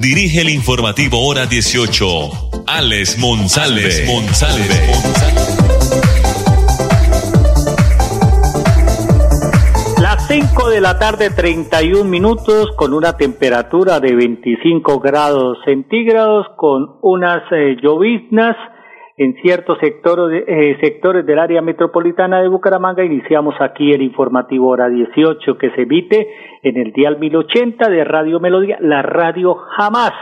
dirige el informativo Hora 18, Alex Monsalve. Alex Monsalve. 5 de la tarde, 31 minutos, con una temperatura de 25 grados centígrados, con unas eh, lloviznas en ciertos sectores, eh, sectores del área metropolitana de Bucaramanga. Iniciamos aquí el informativo hora 18 que se emite en el dial 1080 de Radio Melodía, la radio jamás.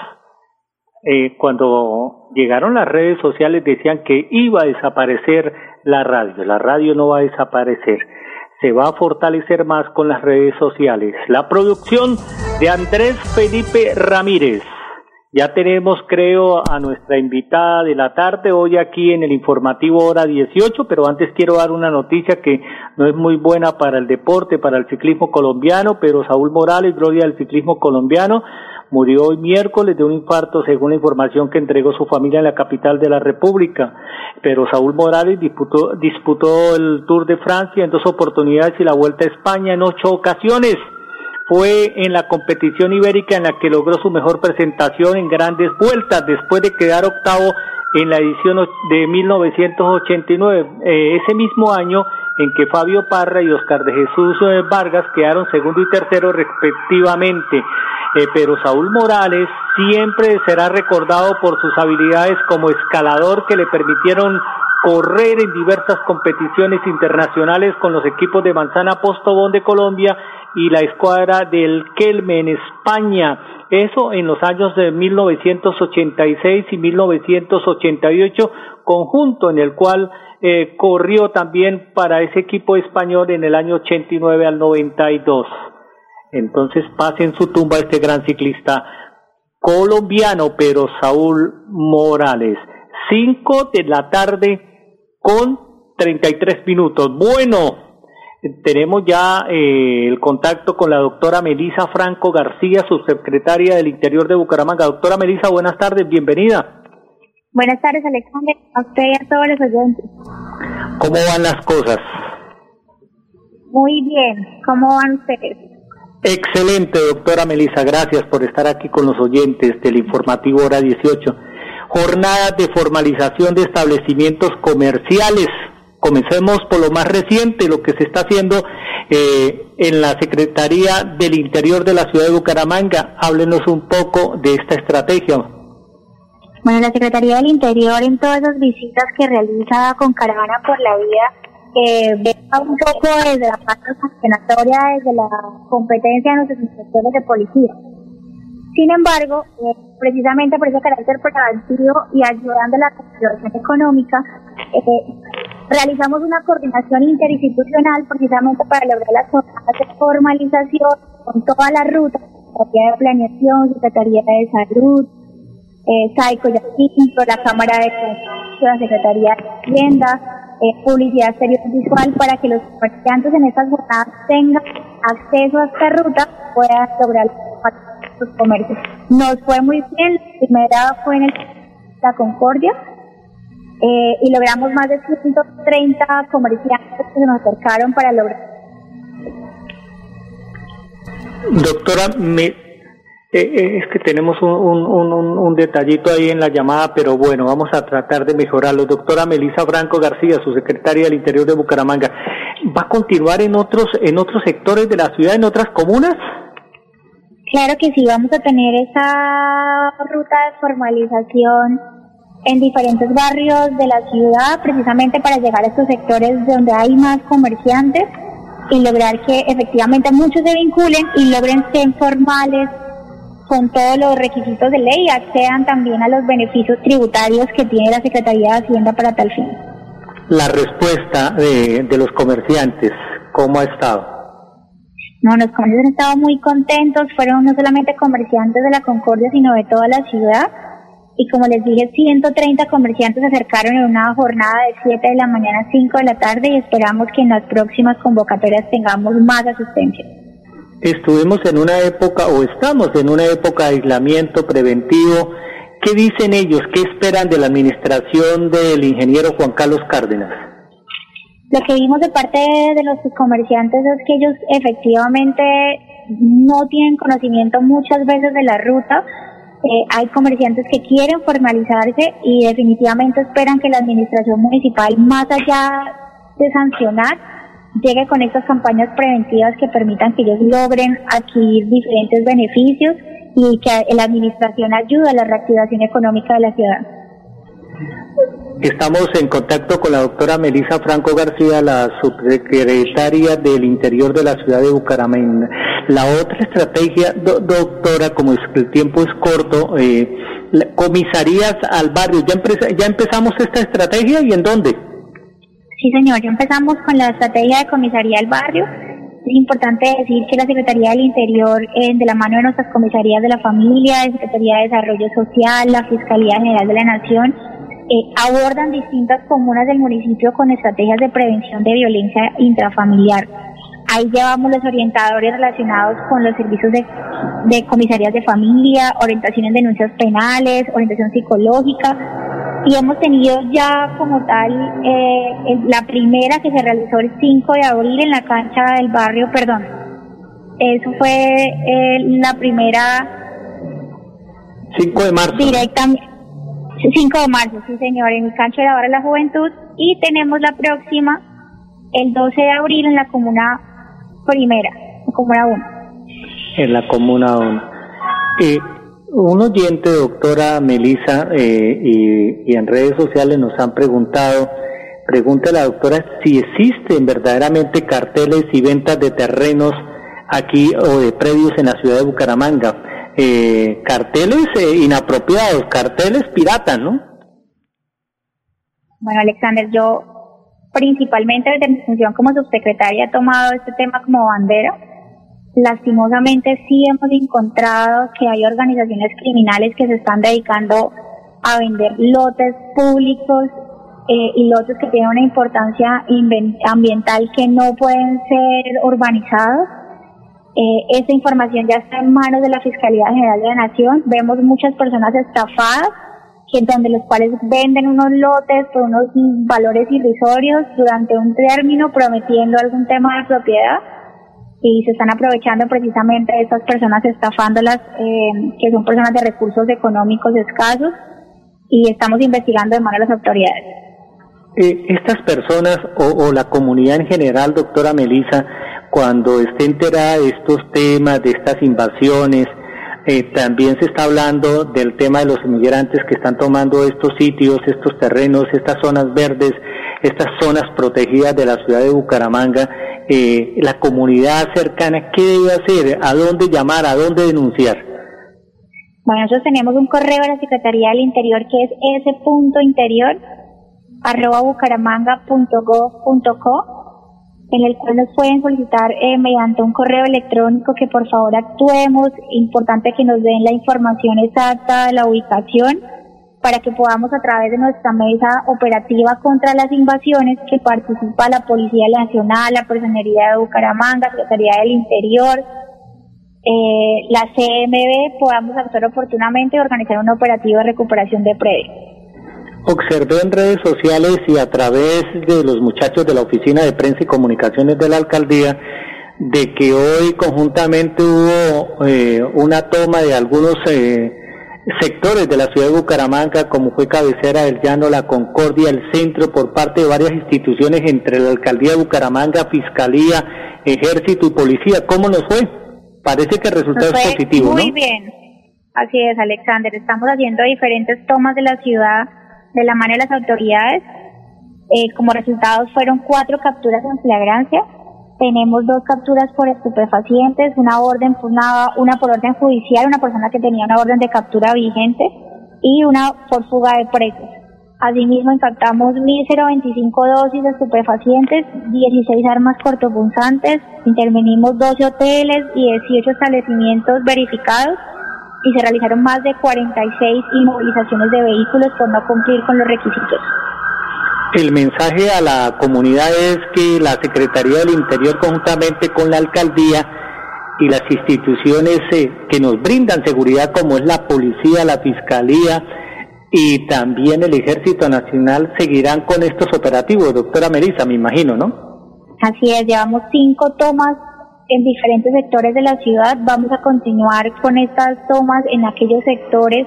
Eh, cuando llegaron las redes sociales decían que iba a desaparecer la radio. La radio no va a desaparecer se va a fortalecer más con las redes sociales. La producción de Andrés Felipe Ramírez. Ya tenemos, creo, a nuestra invitada de la tarde hoy aquí en el informativo hora 18, pero antes quiero dar una noticia que no es muy buena para el deporte, para el ciclismo colombiano, pero Saúl Morales, gloria del ciclismo colombiano, Murió hoy miércoles de un infarto, según la información que entregó su familia en la capital de la República. Pero Saúl Morales disputó, disputó el Tour de Francia en dos oportunidades y la Vuelta a España en ocho ocasiones. Fue en la competición ibérica en la que logró su mejor presentación en grandes vueltas después de quedar octavo en la edición de 1989. Eh, ese mismo año en que Fabio Parra y Oscar de Jesús eh, Vargas quedaron segundo y tercero respectivamente. Eh, pero Saúl Morales siempre será recordado por sus habilidades como escalador que le permitieron correr en diversas competiciones internacionales con los equipos de Manzana Postobón de Colombia y la escuadra del Kelme en España. Eso en los años de 1986 y 1988, conjunto en el cual eh, corrió también para ese equipo español en el año 89 al 92. Entonces pase en su tumba este gran ciclista colombiano, pero Saúl Morales. Cinco de la tarde con 33 minutos. Bueno, tenemos ya eh, el contacto con la doctora Melisa Franco García, subsecretaria del Interior de Bucaramanga. Doctora Melisa, buenas tardes, bienvenida. Buenas tardes, Alexander, a usted y a todos los oyentes. ¿Cómo van las cosas? Muy bien, ¿cómo van ustedes? Excelente, doctora Melisa. Gracias por estar aquí con los oyentes del informativo Hora 18. Jornada de formalización de establecimientos comerciales. Comencemos por lo más reciente, lo que se está haciendo eh, en la Secretaría del Interior de la Ciudad de Bucaramanga. Háblenos un poco de esta estrategia. Bueno, la Secretaría del Interior en todas las visitas que realiza con Caravana por la Vida eh, un poco desde la parte sancionatoria, desde la competencia de nuestros inspectores de policía. Sin embargo, eh, precisamente por ese carácter preventivo y ayudando a la conservación económica, eh, realizamos una coordinación interinstitucional precisamente para lograr las de formalización con toda la ruta, Secretaría de Planeación, Secretaría de Salud, eh, SAICO la Cámara de Comercio, la Secretaría de Hacienda, eh, publicidad exterior visual para que los comerciantes en estas jornadas tengan acceso a esta ruta, puedan lograr sus comercios. Nos fue muy bien, la primera fue en la Concordia eh, y logramos más de 130 comerciantes que nos acercaron para lograr. Doctora, me, eh, eh, es que tenemos un, un, un, un, detallito ahí en la llamada, pero bueno, vamos a tratar de mejorarlo. Doctora Melisa Franco García, su secretaria del Interior de Bucaramanga, ¿va a continuar en otros, en otros sectores de la ciudad, en otras comunas? Claro que sí, vamos a tener esa ruta de formalización en diferentes barrios de la ciudad, precisamente para llegar a estos sectores donde hay más comerciantes y lograr que efectivamente muchos se vinculen y logren ser formales con todos los requisitos de ley accedan también a los beneficios tributarios que tiene la Secretaría de Hacienda para tal fin. La respuesta de, de los comerciantes, ¿cómo ha estado? No, los comercios han estado muy contentos, fueron no solamente comerciantes de la Concordia, sino de toda la ciudad. Y como les dije, 130 comerciantes se acercaron en una jornada de 7 de la mañana a 5 de la tarde y esperamos que en las próximas convocatorias tengamos más asistencia. Estuvimos en una época o estamos en una época de aislamiento preventivo. ¿Qué dicen ellos? ¿Qué esperan de la administración del ingeniero Juan Carlos Cárdenas? Lo que vimos de parte de los comerciantes es que ellos efectivamente no tienen conocimiento muchas veces de la ruta. Eh, hay comerciantes que quieren formalizarse y definitivamente esperan que la administración municipal, más allá de sancionar, llegue con estas campañas preventivas que permitan que ellos logren adquirir diferentes beneficios y que la administración ayude a la reactivación económica de la ciudad. Estamos en contacto con la doctora Melisa Franco García, la subsecretaria del Interior de la ciudad de Bucaramanga. La otra estrategia, doctora, como es, el tiempo es corto, eh, comisarías al barrio, ¿Ya, ¿ya empezamos esta estrategia y en dónde? Sí, señor, ya empezamos con la estrategia de comisaría al barrio. Es importante decir que la Secretaría del Interior, eh, de la mano de nuestras comisarías de la familia, de Secretaría de Desarrollo Social, la Fiscalía General de la Nación, eh, abordan distintas comunas del municipio con estrategias de prevención de violencia intrafamiliar. Ahí llevamos los orientadores relacionados con los servicios de, de comisarías de familia, orientación en denuncias penales, orientación psicológica, y hemos tenido ya como tal eh, la primera que se realizó el 5 de abril en la cancha del barrio, perdón, eso fue eh, la primera 5 de marzo. Directamente 5 de marzo, sí señor, en el Cancho de la Barra de la Juventud. Y tenemos la próxima, el 12 de abril, en la Comuna Primera, en Comuna 1. En la Comuna 1. Eh, un oyente, doctora Melisa, eh, y, y, en redes sociales nos han preguntado, pregunta a la doctora si existen verdaderamente carteles y ventas de terrenos aquí o de predios en la ciudad de Bucaramanga eh, carteles eh, inapropiados, carteles piratas, ¿no? Bueno, Alexander, yo principalmente desde mi función como subsecretaria he tomado este tema como bandera. Lastimosamente sí hemos encontrado que hay organizaciones criminales que se están dedicando a vender lotes públicos eh, y lotes que tienen una importancia ambiental que no pueden ser urbanizados eh, esa información ya está en manos de la Fiscalía General de la Nación. Vemos muchas personas estafadas, que donde los cuales venden unos lotes por unos valores irrisorios durante un término prometiendo algún tema de propiedad y se están aprovechando precisamente de estas personas estafándolas, eh, que son personas de recursos económicos escasos y estamos investigando de mano a las autoridades. Eh, estas personas o, o la comunidad en general, doctora Melisa, cuando esté enterada de estos temas, de estas invasiones, eh, también se está hablando del tema de los inmigrantes que están tomando estos sitios, estos terrenos, estas zonas verdes, estas zonas protegidas de la ciudad de Bucaramanga. Eh, la comunidad cercana, ¿qué debe hacer? ¿A dónde llamar? ¿A dónde denunciar? Bueno, nosotros tenemos un correo de la Secretaría del Interior que es ese punto interior arroba bucaramanga.gov.co en el cual nos pueden solicitar eh, mediante un correo electrónico que por favor actuemos. Importante que nos den la información exacta de la ubicación para que podamos a través de nuestra mesa operativa contra las invasiones que participa la Policía Nacional, la Personería de Bucaramanga, Secretaría del Interior, eh, la CMB, podamos actuar oportunamente y organizar un operativo de recuperación de predios. Observé en redes sociales y a través de los muchachos de la Oficina de Prensa y Comunicaciones de la Alcaldía de que hoy conjuntamente hubo eh, una toma de algunos eh, sectores de la ciudad de Bucaramanga, como fue cabecera del llano, la Concordia, el centro, por parte de varias instituciones entre la Alcaldía de Bucaramanga, Fiscalía, Ejército y Policía. ¿Cómo nos fue? Parece que el resultado es positivo, muy bien. Así es, Alexander. Estamos haciendo diferentes tomas de la ciudad de la mano de las autoridades. Eh, como resultados fueron cuatro capturas en flagrancia. Tenemos dos capturas por estupefacientes, una orden una por orden judicial, una persona que tenía una orden de captura vigente y una por fuga de presos. Asimismo, impactamos 1.025 dosis de estupefacientes, 16 armas cortopunzantes, intervenimos 12 hoteles y 18 establecimientos verificados y se realizaron más de 46 inmovilizaciones de vehículos por no cumplir con los requisitos. El mensaje a la comunidad es que la Secretaría del Interior conjuntamente con la alcaldía y las instituciones eh, que nos brindan seguridad como es la policía, la fiscalía, y también el Ejército Nacional seguirán con estos operativos, doctora Melissa, me imagino, ¿no? Así es, llevamos cinco tomas en diferentes sectores de la ciudad. Vamos a continuar con estas tomas en aquellos sectores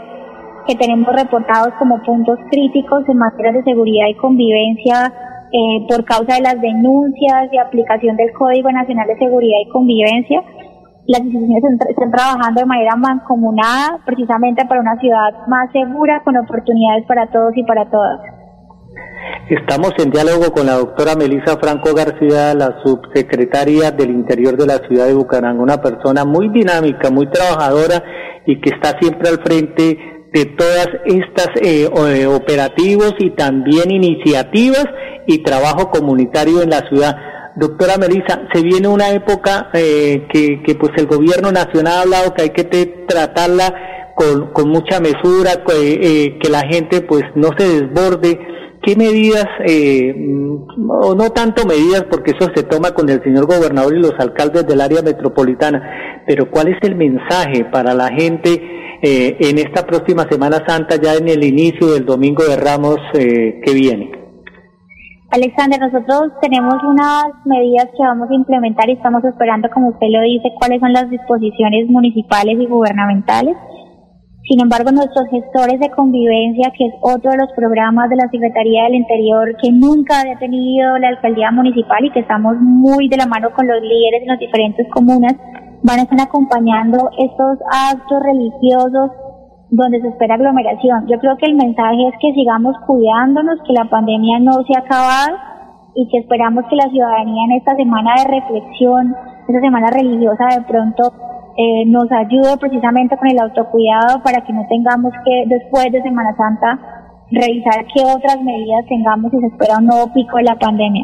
que tenemos reportados como puntos críticos en materia de seguridad y convivencia eh, por causa de las denuncias y aplicación del Código Nacional de Seguridad y Convivencia las instituciones están trabajando de manera mancomunada precisamente para una ciudad más segura con oportunidades para todos y para todas. Estamos en diálogo con la doctora Melisa Franco García, la subsecretaria del Interior de la ciudad de Bucaramanga, una persona muy dinámica, muy trabajadora y que está siempre al frente de todas estas eh, eh, operativos y también iniciativas y trabajo comunitario en la ciudad. Doctora Melissa, se viene una época eh, que, pues el gobierno nacional ha hablado que hay que tratarla con, mucha mesura, eh, que la gente pues no se desborde. ¿Qué medidas, eh, o no tanto medidas, porque eso se toma con el señor gobernador y los alcaldes del área metropolitana, pero cuál es el mensaje para la gente eh, en esta próxima Semana Santa, ya en el inicio del Domingo de Ramos eh, que viene? Alexander, nosotros tenemos unas medidas que vamos a implementar y estamos esperando, como usted lo dice, cuáles son las disposiciones municipales y gubernamentales. Sin embargo, nuestros gestores de convivencia, que es otro de los programas de la Secretaría del Interior que nunca había tenido la alcaldía municipal y que estamos muy de la mano con los líderes de las diferentes comunas, van a estar acompañando estos actos religiosos donde se espera aglomeración. Yo creo que el mensaje es que sigamos cuidándonos, que la pandemia no se ha acabado y que esperamos que la ciudadanía en esta semana de reflexión, esta semana religiosa, de pronto eh, nos ayude precisamente con el autocuidado para que no tengamos que después de Semana Santa revisar qué otras medidas tengamos si se espera un nuevo pico de la pandemia.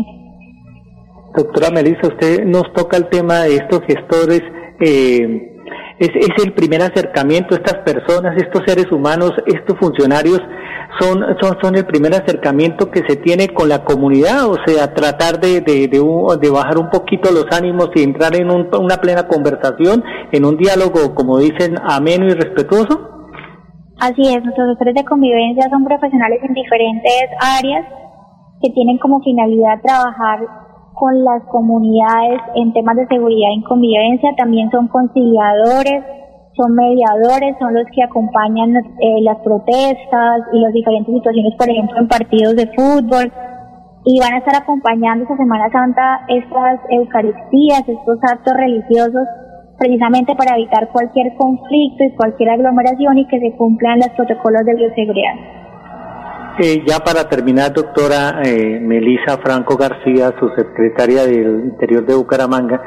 Doctora Melissa, usted nos toca el tema de estos gestores. Eh, es, es el primer acercamiento, estas personas, estos seres humanos, estos funcionarios son, son, son el primer acercamiento que se tiene con la comunidad, o sea, tratar de, de, de, bajar un poquito los ánimos y entrar en una plena conversación, en un diálogo, como dicen, ameno y respetuoso. Así es, nuestros gestores de convivencia son profesionales en diferentes áreas que tienen como finalidad trabajar con las comunidades en temas de seguridad y convivencia, también son conciliadores, son mediadores, son los que acompañan eh, las protestas y las diferentes situaciones, por ejemplo, en partidos de fútbol, y van a estar acompañando esta Semana Santa estas Eucaristías, estos actos religiosos, precisamente para evitar cualquier conflicto y cualquier aglomeración y que se cumplan los protocolos de bioseguridad. Eh, ya para terminar, doctora eh, Melisa Franco García, su secretaria del Interior de Bucaramanga,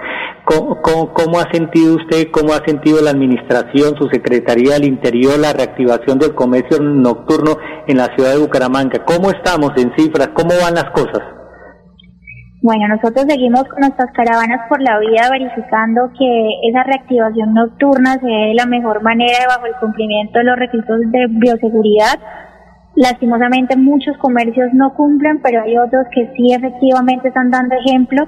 ¿cómo, ha sentido usted, cómo ha sentido la administración, su secretaría del Interior, la reactivación del comercio nocturno en la ciudad de Bucaramanga? ¿Cómo estamos en cifras? ¿Cómo van las cosas? Bueno, nosotros seguimos con nuestras caravanas por la vida verificando que esa reactivación nocturna se dé de la mejor manera bajo el cumplimiento de los requisitos de bioseguridad Lastimosamente muchos comercios no cumplen, pero hay otros que sí efectivamente están dando ejemplo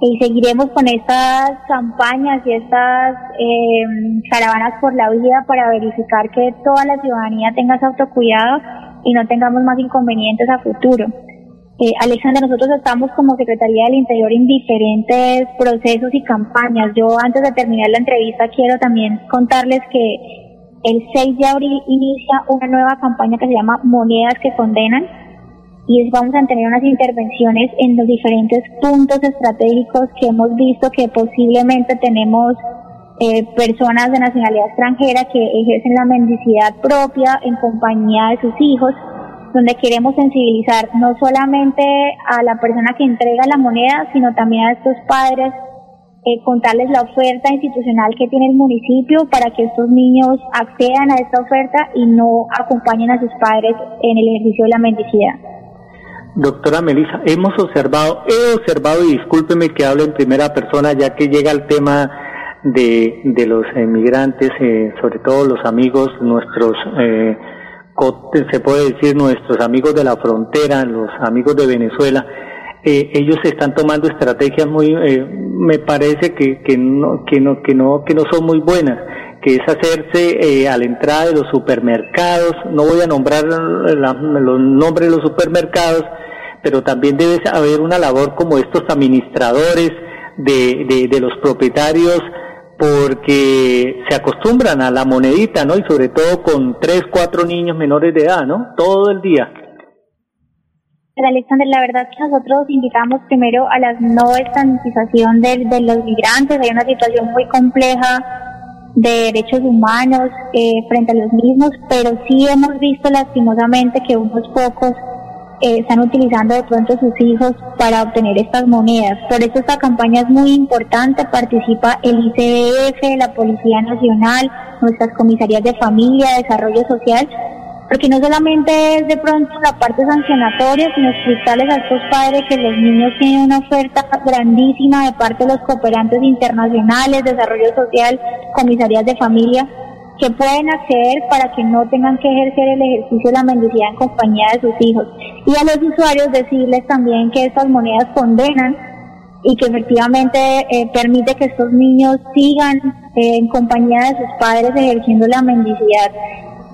y seguiremos con estas campañas y estas em, caravanas por la vida para verificar que toda la ciudadanía tenga ese autocuidado y no tengamos más inconvenientes a futuro. Eh, Alexander, nosotros estamos como Secretaría del Interior en diferentes procesos y campañas. Yo antes de terminar la entrevista quiero también contarles que el 6 de abril inicia una nueva campaña que se llama Monedas que Condenan y vamos a tener unas intervenciones en los diferentes puntos estratégicos que hemos visto que posiblemente tenemos eh, personas de nacionalidad extranjera que ejercen la mendicidad propia en compañía de sus hijos, donde queremos sensibilizar no solamente a la persona que entrega la moneda, sino también a estos padres eh, contarles la oferta institucional que tiene el municipio para que estos niños accedan a esta oferta y no acompañen a sus padres en el ejercicio de la mendicidad. Doctora Melissa, hemos observado, he observado, y discúlpeme que hable en primera persona, ya que llega el tema de, de los emigrantes, eh, sobre todo los amigos, nuestros, eh, se puede decir nuestros amigos de la frontera, los amigos de Venezuela, eh, ellos están tomando estrategias muy, eh, me parece que, que, no, que, no, que, no, que no son muy buenas, que es hacerse eh, a la entrada de los supermercados, no voy a nombrar los nombres de los supermercados, pero también debe haber una labor como estos administradores de, de los propietarios, porque se acostumbran a la monedita, ¿no? Y sobre todo con tres, cuatro niños menores de edad, ¿no? Todo el día. Alexander, la verdad que nosotros invitamos primero a la no estigmatización de, de, los migrantes. Hay una situación muy compleja de derechos humanos eh, frente a los mismos, pero sí hemos visto lastimosamente que unos pocos eh, están utilizando de pronto sus hijos para obtener estas monedas. Por eso esta campaña es muy importante. Participa el ICBF, la Policía Nacional, nuestras comisarías de familia, desarrollo social porque no solamente es de pronto la parte sancionatoria, sino explicarles a estos padres que los niños tienen una oferta grandísima de parte de los cooperantes internacionales, desarrollo social, comisarías de familia, que pueden acceder para que no tengan que ejercer el ejercicio de la mendicidad en compañía de sus hijos. Y a los usuarios decirles también que estas monedas condenan y que efectivamente eh, permite que estos niños sigan eh, en compañía de sus padres ejerciendo la mendicidad.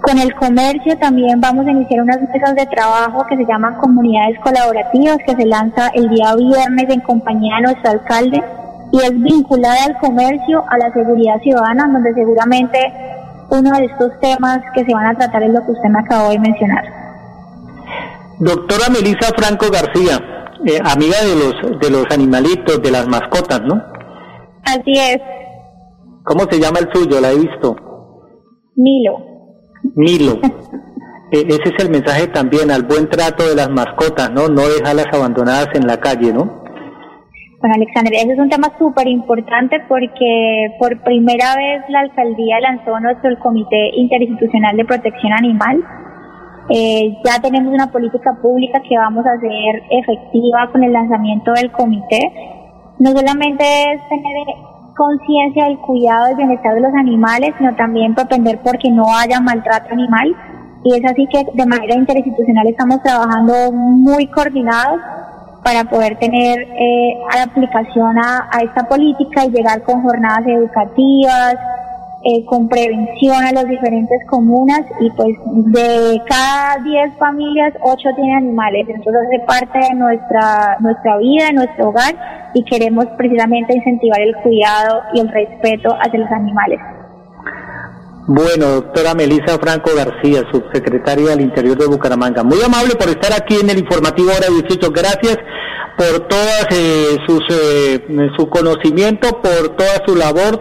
Con el comercio también vamos a iniciar unas mesas de trabajo que se llaman comunidades colaborativas, que se lanza el día viernes en compañía de nuestro alcalde y es vinculada al comercio, a la seguridad ciudadana, donde seguramente uno de estos temas que se van a tratar es lo que usted me acabó de mencionar. Doctora Melisa Franco García, eh, amiga de los, de los animalitos, de las mascotas, ¿no? Así es. ¿Cómo se llama el suyo? La he visto. Milo. Milo. E, ese es el mensaje también al buen trato de las mascotas, ¿no? No dejarlas abandonadas en la calle, ¿no? Bueno, Alexander, ese es un tema súper importante porque por primera vez la alcaldía lanzó nuestro Comité Interinstitucional de Protección Animal. Eh, ya tenemos una política pública que vamos a hacer efectiva con el lanzamiento del comité. No solamente es tener conciencia del cuidado y bienestar de los animales, sino también propender porque no haya maltrato animal. Y es así que de manera interinstitucional estamos trabajando muy coordinados para poder tener eh, aplicación a, a esta política y llegar con jornadas educativas, eh, con prevención a las diferentes comunas y pues de cada 10 familias, 8 tienen animales. Entonces hace parte de nuestra, nuestra vida, de nuestro hogar y queremos precisamente incentivar el cuidado y el respeto hacia los animales. Bueno, doctora Melisa Franco García, subsecretaria del Interior de Bucaramanga. Muy amable por estar aquí en el informativo Hora 18. Gracias por todas eh, sus eh, su conocimiento, por toda su labor,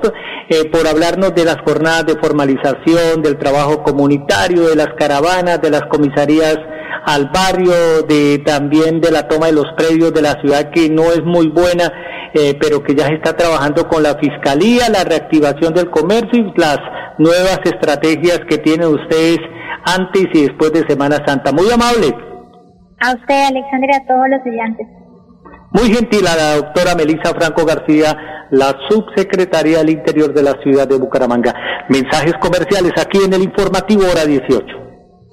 eh, por hablarnos de las jornadas de formalización, del trabajo comunitario, de las caravanas, de las comisarías al barrio, de también de la toma de los predios de la ciudad que no es muy buena, pero que ya se está trabajando con la fiscalía, la reactivación del comercio y las nuevas estrategias que tienen ustedes antes y después de Semana Santa. Muy amable. A usted, Alexandra, a todos los estudiantes. Muy gentil a la doctora Melisa Franco García, la subsecretaria del Interior de la ciudad de Bucaramanga. Mensajes comerciales aquí en el informativo hora 18.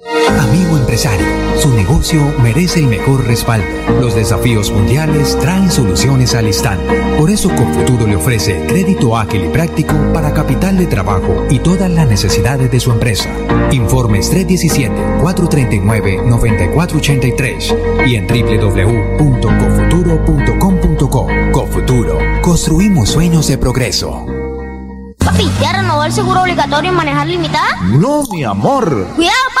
Amigo empresario, su negocio merece el mejor respaldo. Los desafíos mundiales traen soluciones al instante. Por eso Confuturo le ofrece crédito ágil y práctico para capital de trabajo y todas las necesidades de su empresa. Informes 317-439-9483 y en www.cofuturo.com.co. Cofuturo, construimos sueños de progreso. Papi, ¿ya renovó el seguro obligatorio y manejar limitada? No, mi amor. Cuidado, papi.